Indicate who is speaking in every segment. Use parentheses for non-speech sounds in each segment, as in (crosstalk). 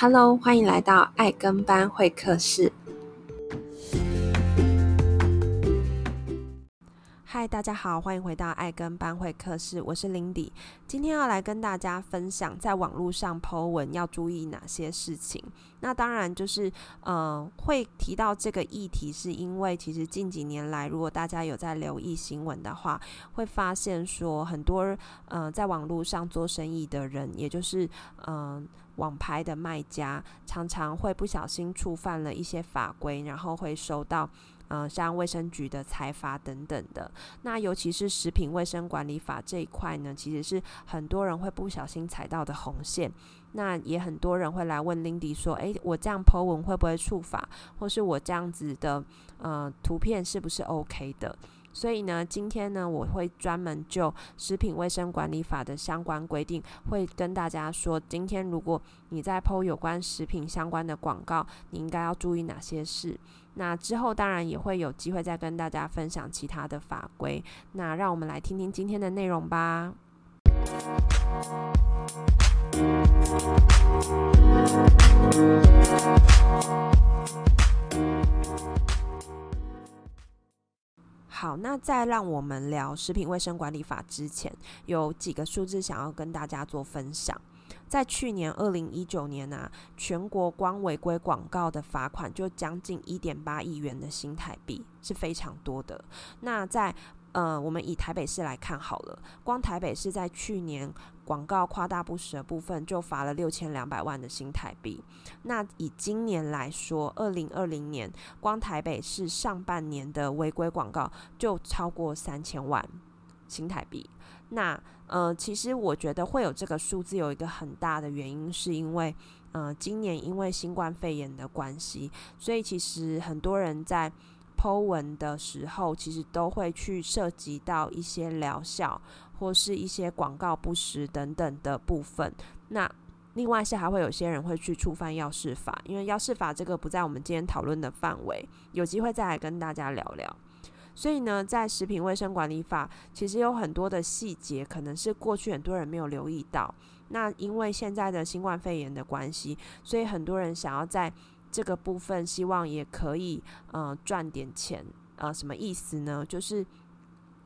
Speaker 1: Hello，欢迎来到爱跟班会客室。大家好，欢迎回到爱跟班会客室，我是 Lindy。今天要来跟大家分享，在网络上 po 文要注意哪些事情。那当然就是，呃，会提到这个议题，是因为其实近几年来，如果大家有在留意新闻的话，会发现说很多呃，在网络上做生意的人，也就是嗯、网拍的卖家，常常会不小心触犯了一些法规，然后会收到。嗯、呃，像卫生局的裁罚等等的，那尤其是食品卫生管理法这一块呢，其实是很多人会不小心踩到的红线。那也很多人会来问 Lindy 说：“诶，我这样 po 文会不会触法？或是我这样子的呃图片是不是 OK 的？”所以呢，今天呢，我会专门就食品卫生管理法的相关规定，会跟大家说，今天如果你在 po 有关食品相关的广告，你应该要注意哪些事。那之后当然也会有机会再跟大家分享其他的法规。那让我们来听听今天的内容吧。好，那在让我们聊食品卫生管理法之前，有几个数字想要跟大家做分享。在去年二零一九年啊，全国光违规广告的罚款就将近一点八亿元的新台币，是非常多的。那在呃，我们以台北市来看好了，光台北市在去年广告夸大不实的部分就罚了六千两百万的新台币。那以今年来说，二零二零年光台北市上半年的违规广告就超过三千万新台币。那呃，其实我觉得会有这个数字，有一个很大的原因，是因为呃，今年因为新冠肺炎的关系，所以其实很多人在 po 文的时候，其实都会去涉及到一些疗效或是一些广告不实等等的部分。那另外是还会有些人会去触犯药事法，因为药事法这个不在我们今天讨论的范围，有机会再来跟大家聊聊。所以呢，在食品卫生管理法，其实有很多的细节，可能是过去很多人没有留意到。那因为现在的新冠肺炎的关系，所以很多人想要在这个部分，希望也可以呃赚点钱。呃，什么意思呢？就是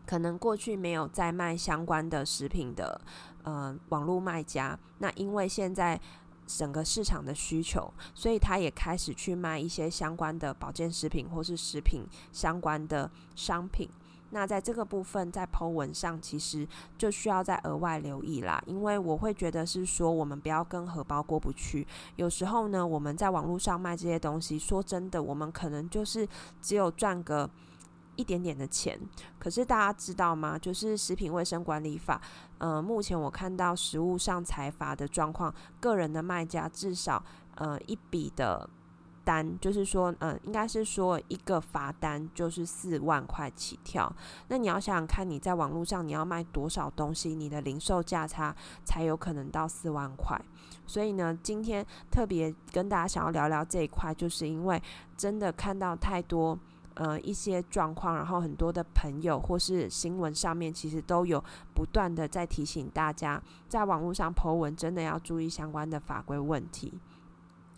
Speaker 1: 可能过去没有在卖相关的食品的呃网络卖家，那因为现在。整个市场的需求，所以他也开始去卖一些相关的保健食品或是食品相关的商品。那在这个部分，在 po 文上，其实就需要再额外留意啦。因为我会觉得是说，我们不要跟荷包过不去。有时候呢，我们在网络上卖这些东西，说真的，我们可能就是只有赚个。一点点的钱，可是大家知道吗？就是食品卫生管理法，呃，目前我看到实物上财罚的状况，个人的卖家至少呃一笔的单，就是说，呃，应该是说一个罚单就是四万块起跳。那你要想想看，你在网络上你要卖多少东西，你的零售价差才有可能到四万块。所以呢，今天特别跟大家想要聊聊这一块，就是因为真的看到太多。呃，一些状况，然后很多的朋友或是新闻上面，其实都有不断的在提醒大家，在网络上 po 文真的要注意相关的法规问题。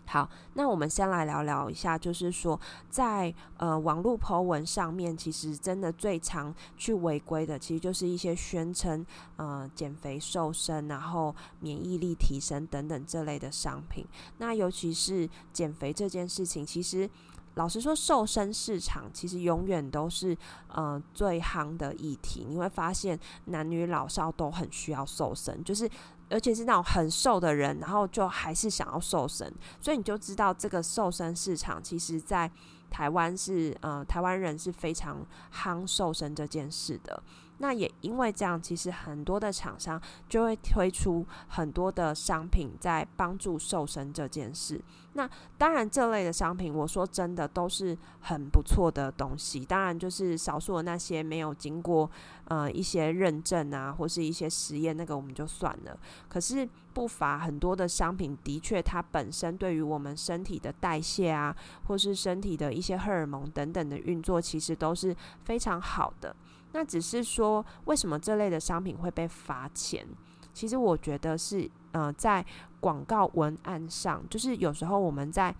Speaker 1: 好，那我们先来聊聊一下，就是说在呃网络 po 文上面，其实真的最常去违规的，其实就是一些宣称呃减肥瘦身，然后免疫力提升等等这类的商品。那尤其是减肥这件事情，其实。老实说，瘦身市场其实永远都是呃最夯的议题。你会发现，男女老少都很需要瘦身，就是而且是那种很瘦的人，然后就还是想要瘦身，所以你就知道这个瘦身市场其实在台湾是呃台湾人是非常夯瘦身这件事的。那也因为这样，其实很多的厂商就会推出很多的商品，在帮助瘦身这件事。那当然，这类的商品，我说真的都是很不错的东西。当然，就是少数的那些没有经过呃一些认证啊，或是一些实验，那个我们就算了。可是不乏很多的商品，的确它本身对于我们身体的代谢啊，或是身体的一些荷尔蒙等等的运作，其实都是非常好的。那只是说，为什么这类的商品会被罚钱？其实我觉得是呃，在广告文案上，就是有时候我们在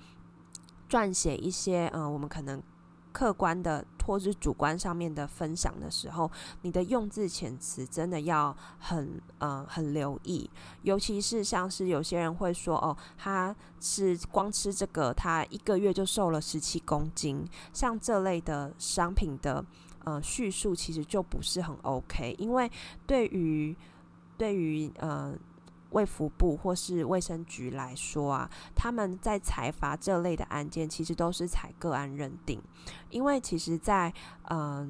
Speaker 1: 撰写一些呃，我们可能。客观的或是主观上面的分享的时候，你的用字遣词真的要很呃很留意，尤其是像是有些人会说哦，他是光吃这个，他一个月就瘦了十七公斤，像这类的商品的呃叙述其实就不是很 OK，因为对于对于呃。卫福部或是卫生局来说啊，他们在裁罚这类的案件，其实都是采个案认定，因为其实在，在呃。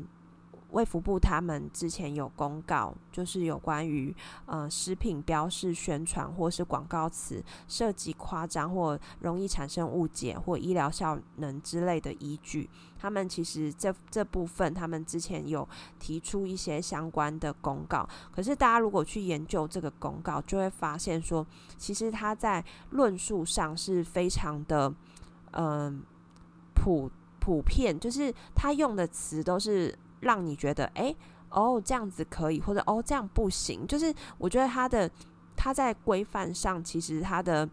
Speaker 1: 卫福部他们之前有公告，就是有关于呃食品标示宣传或是广告词涉及夸张或容易产生误解或医疗效能之类的依据。他们其实这这部分，他们之前有提出一些相关的公告。可是大家如果去研究这个公告，就会发现说，其实他在论述上是非常的嗯、普普遍，就是他用的词都是。让你觉得，诶，哦，这样子可以，或者哦，这样不行。就是我觉得它的它在规范上，其实它的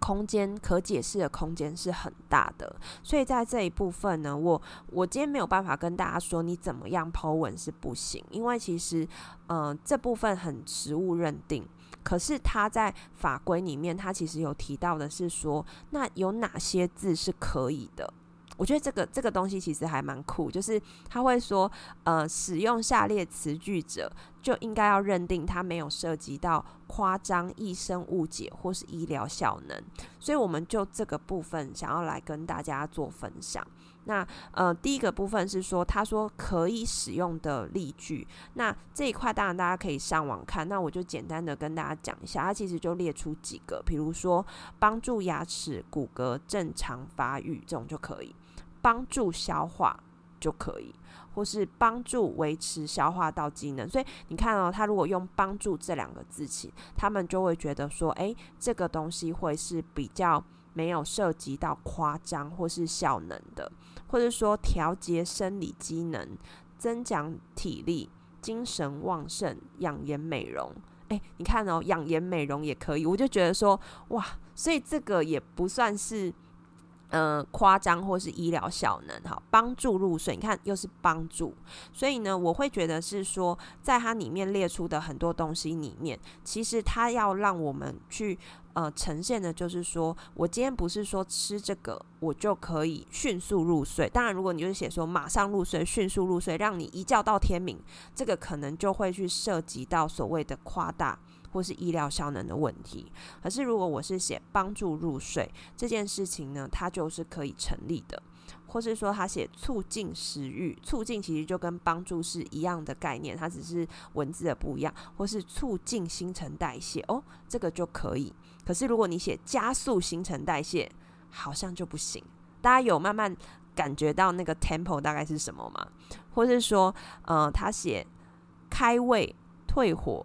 Speaker 1: 空间可解释的空间是很大的。所以在这一部分呢，我我今天没有办法跟大家说你怎么样 Po 文是不行，因为其实，嗯、这部分很实务认定。可是他在法规里面，他其实有提到的是说，那有哪些字是可以的。我觉得这个这个东西其实还蛮酷，就是他会说，呃，使用下列词句者，就应该要认定它没有涉及到夸张、易生误解或是医疗效能。所以我们就这个部分想要来跟大家做分享。那呃，第一个部分是说，他说可以使用的例句。那这一块当然大家可以上网看，那我就简单的跟大家讲一下，它其实就列出几个，比如说帮助牙齿骨骼正常发育这种就可以。帮助消化就可以，或是帮助维持消化道机能。所以你看哦，他如果用“帮助”这两个字起，他们就会觉得说，诶，这个东西会是比较没有涉及到夸张或是效能的，或者说调节生理机能、增强体力、精神旺盛、养颜美容。诶，你看哦，养颜美容也可以，我就觉得说，哇，所以这个也不算是。呃，夸张或是医疗效能，哈，帮助入睡，你看又是帮助，所以呢，我会觉得是说，在它里面列出的很多东西里面，其实它要让我们去呃呈现的，就是说我今天不是说吃这个我就可以迅速入睡，当然，如果你就是写说马上入睡、迅速入睡，让你一觉到天明，这个可能就会去涉及到所谓的夸大。或是医疗效能的问题，可是如果我是写帮助入睡这件事情呢，它就是可以成立的。或是说他写促进食欲，促进其实就跟帮助是一样的概念，它只是文字的不一样。或是促进新陈代谢，哦，这个就可以。可是如果你写加速新陈代谢，好像就不行。大家有慢慢感觉到那个 tempo 大概是什么吗？或是说，呃，他写开胃退火。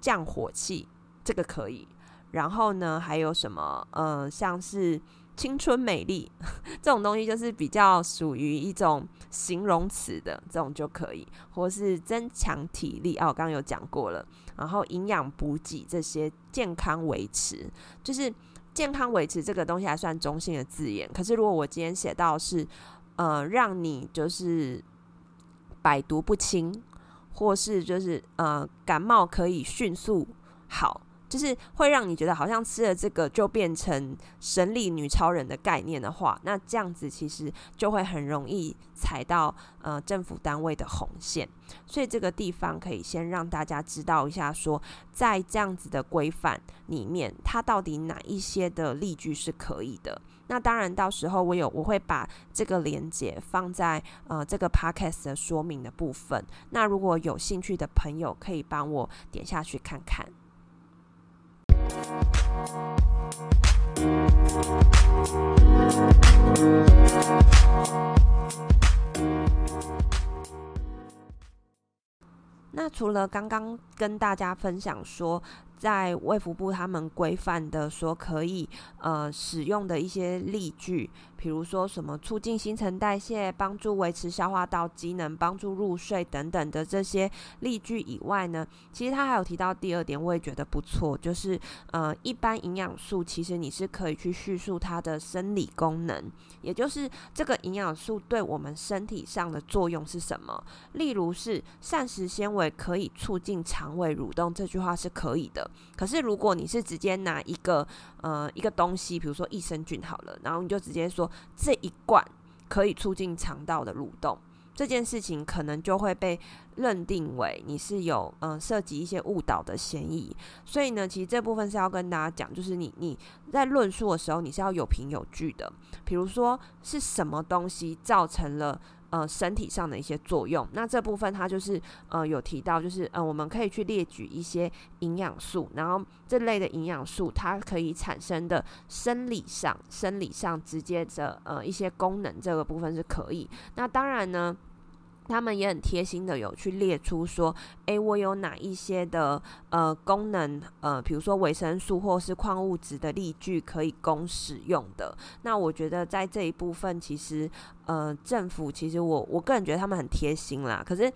Speaker 1: 降火气，这个可以。然后呢，还有什么？呃，像是青春美丽 (laughs) 这种东西，就是比较属于一种形容词的这种就可以，或是增强体力啊，我刚刚有讲过了。然后营养补给这些健康维持，就是健康维持这个东西还算中性的字眼。可是如果我今天写到是呃，让你就是百毒不侵。或是就是呃感冒可以迅速好，就是会让你觉得好像吃了这个就变成神力女超人的概念的话，那这样子其实就会很容易踩到呃政府单位的红线。所以这个地方可以先让大家知道一下说，在这样子的规范里面，它到底哪一些的例句是可以的。那当然，到时候我有我会把这个连接放在呃这个 podcast 的说明的部分。那如果有兴趣的朋友，可以帮我点下去看看。那除了刚刚跟大家分享说，在卫福部他们规范的说可以呃使用的一些例句，比如说什么促进新陈代谢、帮助维持消化道机能、帮助入睡等等的这些例句以外呢，其实他还有提到第二点，我也觉得不错，就是呃一般营养素其实你是可以去叙述它的生理功能，也就是这个营养素对我们身体上的作用是什么。例如是膳食纤维可以促进肠胃蠕动，这句话是可以的。可是如果你是直接拿一个呃一个东西，比如说益生菌好了，然后你就直接说这一罐可以促进肠道的蠕动，这件事情可能就会被认定为你是有嗯、涉及一些误导的嫌疑。所以呢，其实这部分是要跟大家讲，就是你你在论述的时候，你是要有凭有据的。比如说是什么东西造成了。呃，身体上的一些作用，那这部分它就是呃有提到，就是呃我们可以去列举一些营养素，然后这类的营养素它可以产生的生理上、生理上直接的呃一些功能，这个部分是可以。那当然呢。他们也很贴心的有去列出说，诶，我有哪一些的呃功能，呃，比如说维生素或是矿物质的例句可以供使用的。那我觉得在这一部分，其实呃政府其实我我个人觉得他们很贴心啦。可是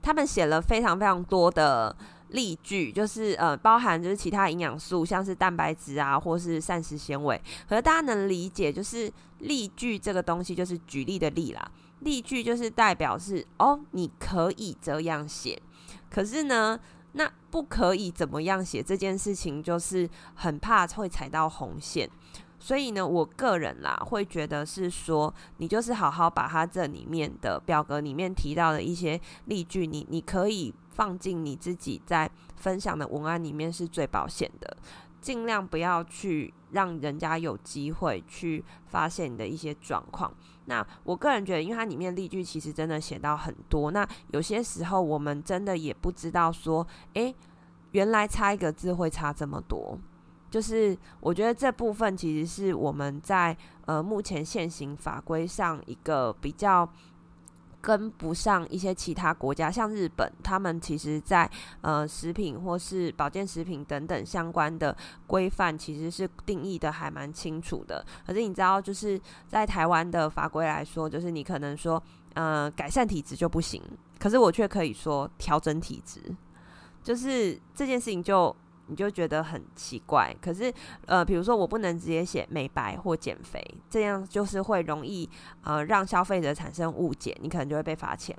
Speaker 1: 他们写了非常非常多的例句，就是呃包含就是其他营养素，像是蛋白质啊，或是膳食纤维。可是大家能理解，就是例句这个东西就是举例的例啦。例句就是代表是哦，你可以这样写，可是呢，那不可以怎么样写这件事情，就是很怕会踩到红线。所以呢，我个人啦会觉得是说，你就是好好把它这里面的表格里面提到的一些例句，你你可以放进你自己在分享的文案里面是最保险的。尽量不要去让人家有机会去发现你的一些状况。那我个人觉得，因为它里面例句其实真的写到很多，那有些时候我们真的也不知道说，诶，原来差一个字会差这么多。就是我觉得这部分其实是我们在呃目前现行法规上一个比较。跟不上一些其他国家，像日本，他们其实在呃食品或是保健食品等等相关的规范，其实是定义的还蛮清楚的。可是你知道，就是在台湾的法规来说，就是你可能说呃改善体质就不行，可是我却可以说调整体质，就是这件事情就。你就觉得很奇怪，可是，呃，比如说我不能直接写美白或减肥，这样就是会容易呃让消费者产生误解，你可能就会被罚钱。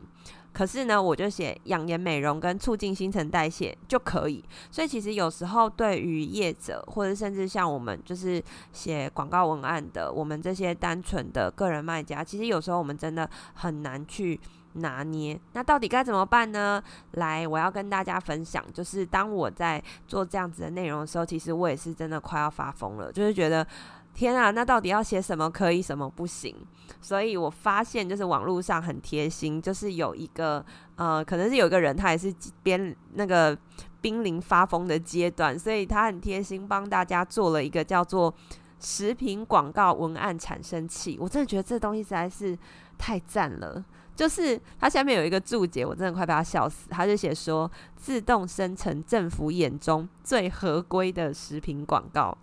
Speaker 1: 可是呢，我就写养颜美容跟促进新陈代谢就可以。所以其实有时候对于业者，或者甚至像我们就是写广告文案的，我们这些单纯的个人卖家，其实有时候我们真的很难去。拿捏，那到底该怎么办呢？来，我要跟大家分享，就是当我在做这样子的内容的时候，其实我也是真的快要发疯了，就是觉得天啊，那到底要写什么可以，什么不行？所以我发现，就是网络上很贴心，就是有一个呃，可能是有一个人，他也是边那个濒临发疯的阶段，所以他很贴心，帮大家做了一个叫做食品广告文案产生器。我真的觉得这东西实在是太赞了。就是它下面有一个注解，我真的快被他笑死。他就写说，自动生成政府眼中最合规的食品广告。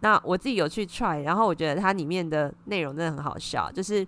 Speaker 1: 那我自己有去 try，然后我觉得它里面的内容真的很好笑。就是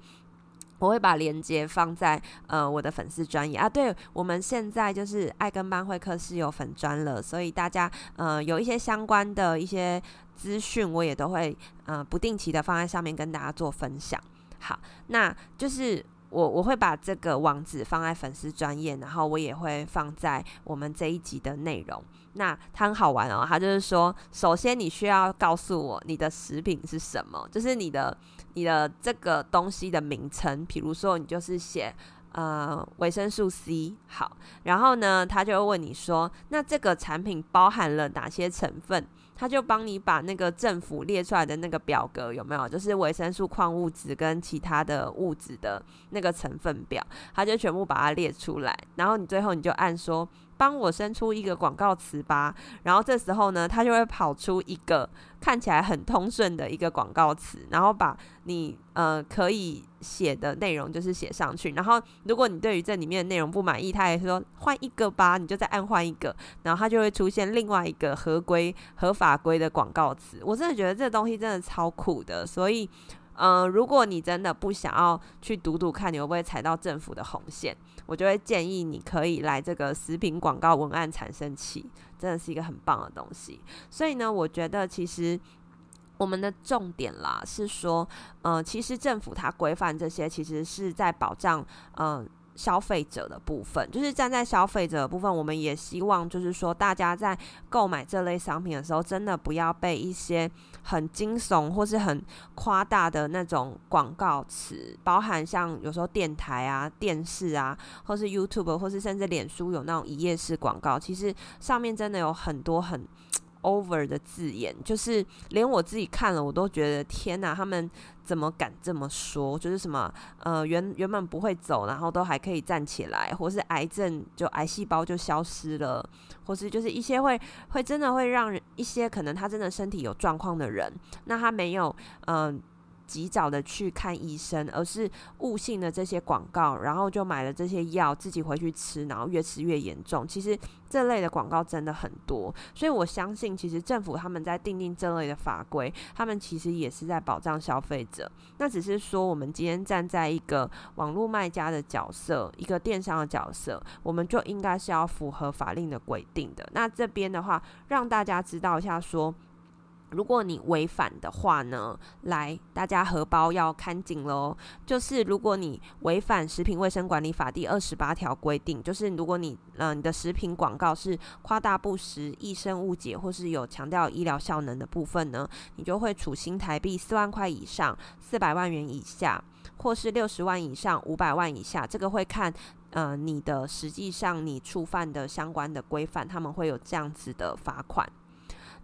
Speaker 1: 我会把链接放在呃我的粉丝专页啊。对，我们现在就是爱跟班会客是有粉专了，所以大家呃有一些相关的一些资讯，我也都会呃不定期的放在上面跟大家做分享。好，那就是。我我会把这个网址放在粉丝专页，然后我也会放在我们这一集的内容。那它很好玩哦，它就是说，首先你需要告诉我你的食品是什么，就是你的你的这个东西的名称。比如说，你就是写呃维生素 C，好，然后呢，他就会问你说，那这个产品包含了哪些成分？他就帮你把那个政府列出来的那个表格有没有？就是维生素、矿物质跟其他的物质的那个成分表，他就全部把它列出来，然后你最后你就按说。帮我生出一个广告词吧，然后这时候呢，它就会跑出一个看起来很通顺的一个广告词，然后把你呃可以写的内容就是写上去。然后如果你对于这里面的内容不满意，它也说换一个吧，你就再按换一个，然后它就会出现另外一个合规合法规的广告词。我真的觉得这东西真的超酷的，所以。嗯、如果你真的不想要去读读看你会不会踩到政府的红线，我就会建议你可以来这个食品广告文案产生器，真的是一个很棒的东西。所以呢，我觉得其实我们的重点啦是说，呃，其实政府它规范这些，其实是在保障，嗯、消费者的部分，就是站在消费者的部分，我们也希望就是说，大家在购买这类商品的时候，真的不要被一些很惊悚或是很夸大的那种广告词，包含像有时候电台啊、电视啊，或是 YouTube，或是甚至脸书有那种一页式广告，其实上面真的有很多很 over 的字眼，就是连我自己看了，我都觉得天呐，他们怎么敢这么说？就是什么呃，原原本不会走，然后都还可以站起来，或是癌症就癌细胞就消失了，或是就是一些会会真的会让一些可能他真的身体有状况的人，那他没有嗯。及早的去看医生，而是误信了这些广告，然后就买了这些药，自己回去吃，然后越吃越严重。其实这类的广告真的很多，所以我相信，其实政府他们在订定这类的法规，他们其实也是在保障消费者。那只是说，我们今天站在一个网络卖家的角色，一个电商的角色，我们就应该是要符合法令的规定的。那这边的话，让大家知道一下说。如果你违反的话呢，来，大家荷包要看紧喽。就是如果你违反《食品卫生管理法》第二十八条规定，就是如果你呃你的食品广告是夸大不实、易生误解，或是有强调医疗效能的部分呢，你就会处新台币四万块以上四百万元以下，或是六十万以上五百万以下。这个会看呃你的实际上你触犯的相关的规范，他们会有这样子的罚款。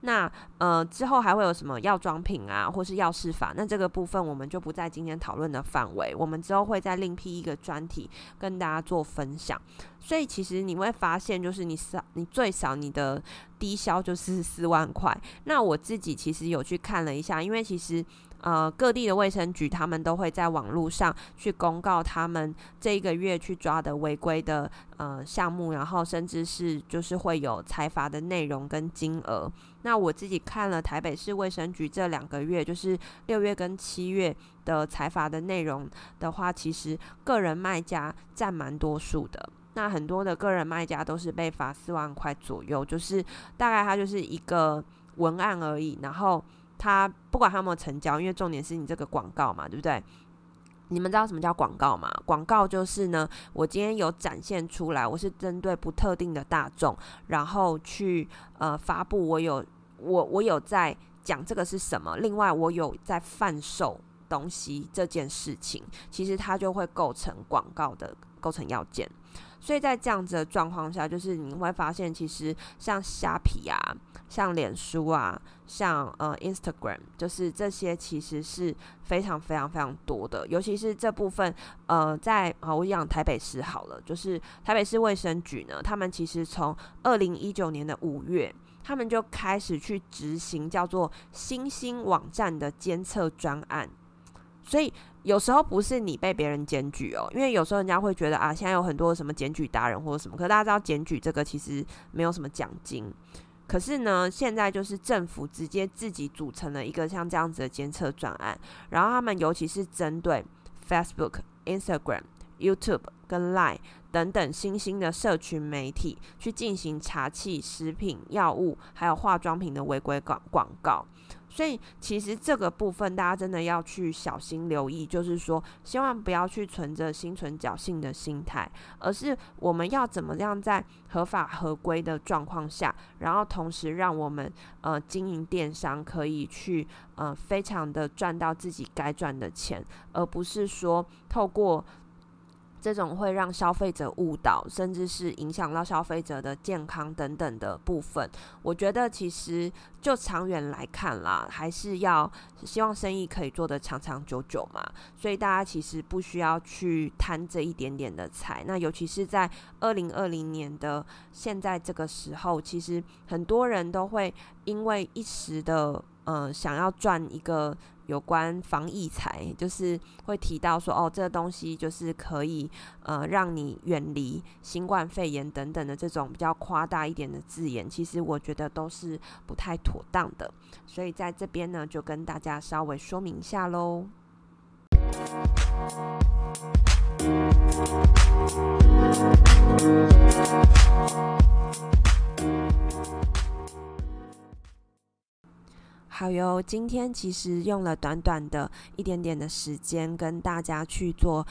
Speaker 1: 那呃之后还会有什么药妆品啊，或是药事法？那这个部分我们就不在今天讨论的范围，我们之后会再另辟一个专题跟大家做分享。所以其实你会发现，就是你少你最少你的低消就是四万块。那我自己其实有去看了一下，因为其实。呃，各地的卫生局他们都会在网络上去公告他们这一个月去抓的违规的呃项目，然后甚至是就是会有裁罚的内容跟金额。那我自己看了台北市卫生局这两个月，就是六月跟七月的裁罚的内容的话，其实个人卖家占蛮多数的。那很多的个人卖家都是被罚四万块左右，就是大概它就是一个文案而已，然后。他不管他有没有成交，因为重点是你这个广告嘛，对不对？你们知道什么叫广告吗？广告就是呢，我今天有展现出来，我是针对不特定的大众，然后去呃发布，我有我我有在讲这个是什么，另外我有在贩售东西这件事情，其实它就会构成广告的构成要件。所以在这样子的状况下，就是你会发现，其实像虾皮啊、像脸书啊、像呃 Instagram，就是这些其实是非常非常非常多的。尤其是这部分，呃，在啊，我讲台北市好了，就是台北市卫生局呢，他们其实从二零一九年的五月，他们就开始去执行叫做新兴网站的监测专案，所以。有时候不是你被别人检举哦，因为有时候人家会觉得啊，现在有很多什么检举达人或者什么，可大家知道检举这个其实没有什么奖金。可是呢，现在就是政府直接自己组成了一个像这样子的监测专案，然后他们尤其是针对 Facebook、Instagram、YouTube 跟 Line 等等新兴的社群媒体去进行查气食品、药物还有化妆品的违规广广告。所以，其实这个部分大家真的要去小心留意，就是说，千万不要去存着心存侥幸的心态，而是我们要怎么样在合法合规的状况下，然后同时让我们呃经营电商可以去呃非常的赚到自己该赚的钱，而不是说透过这种会让消费者误导，甚至是影响到消费者的健康等等的部分，我觉得其实就长远来看啦，还是要希望生意可以做得长长久久嘛。所以大家其实不需要去贪这一点点的财。那尤其是在二零二零年的现在这个时候，其实很多人都会因为一时的呃想要赚一个。有关防疫材，就是会提到说，哦，这个东西就是可以，呃，让你远离新冠肺炎等等的这种比较夸大一点的字眼，其实我觉得都是不太妥当的。所以在这边呢，就跟大家稍微说明一下喽。好哟，今天其实用了短短的一点点的时间，跟大家去做。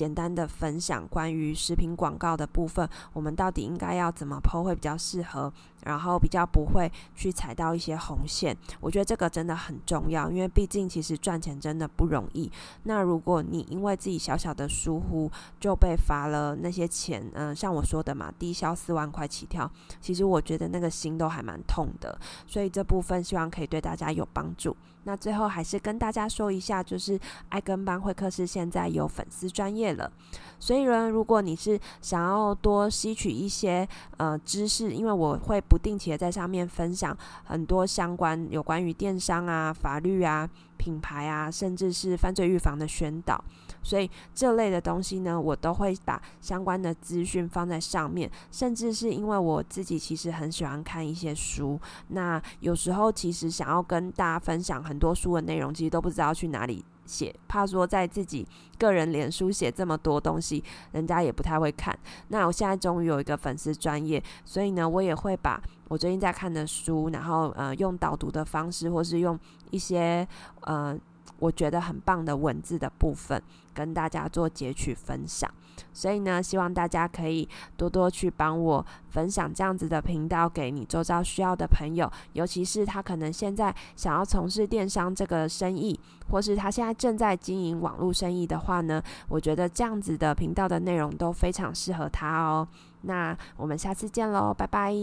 Speaker 1: 简单的分享关于食品广告的部分，我们到底应该要怎么剖会比较适合，然后比较不会去踩到一些红线。我觉得这个真的很重要，因为毕竟其实赚钱真的不容易。那如果你因为自己小小的疏忽就被罚了那些钱，嗯、像我说的嘛，低消四万块起跳，其实我觉得那个心都还蛮痛的。所以这部分希望可以对大家有帮助。那最后还是跟大家说一下，就是爱跟班会客室现在有粉丝专业了，所以呢，如果你是想要多吸取一些呃知识，因为我会不定期的在上面分享很多相关有关于电商啊、法律啊、品牌啊，甚至是犯罪预防的宣导。所以这类的东西呢，我都会把相关的资讯放在上面，甚至是因为我自己其实很喜欢看一些书，那有时候其实想要跟大家分享很多书的内容，其实都不知道去哪里写，怕说在自己个人脸书写这么多东西，人家也不太会看。那我现在终于有一个粉丝专业，所以呢，我也会把我最近在看的书，然后呃用导读的方式，或是用一些呃。我觉得很棒的文字的部分，跟大家做截取分享。所以呢，希望大家可以多多去帮我分享这样子的频道给你周遭需要的朋友，尤其是他可能现在想要从事电商这个生意，或是他现在正在经营网络生意的话呢，我觉得这样子的频道的内容都非常适合他哦。那我们下次见喽，拜拜。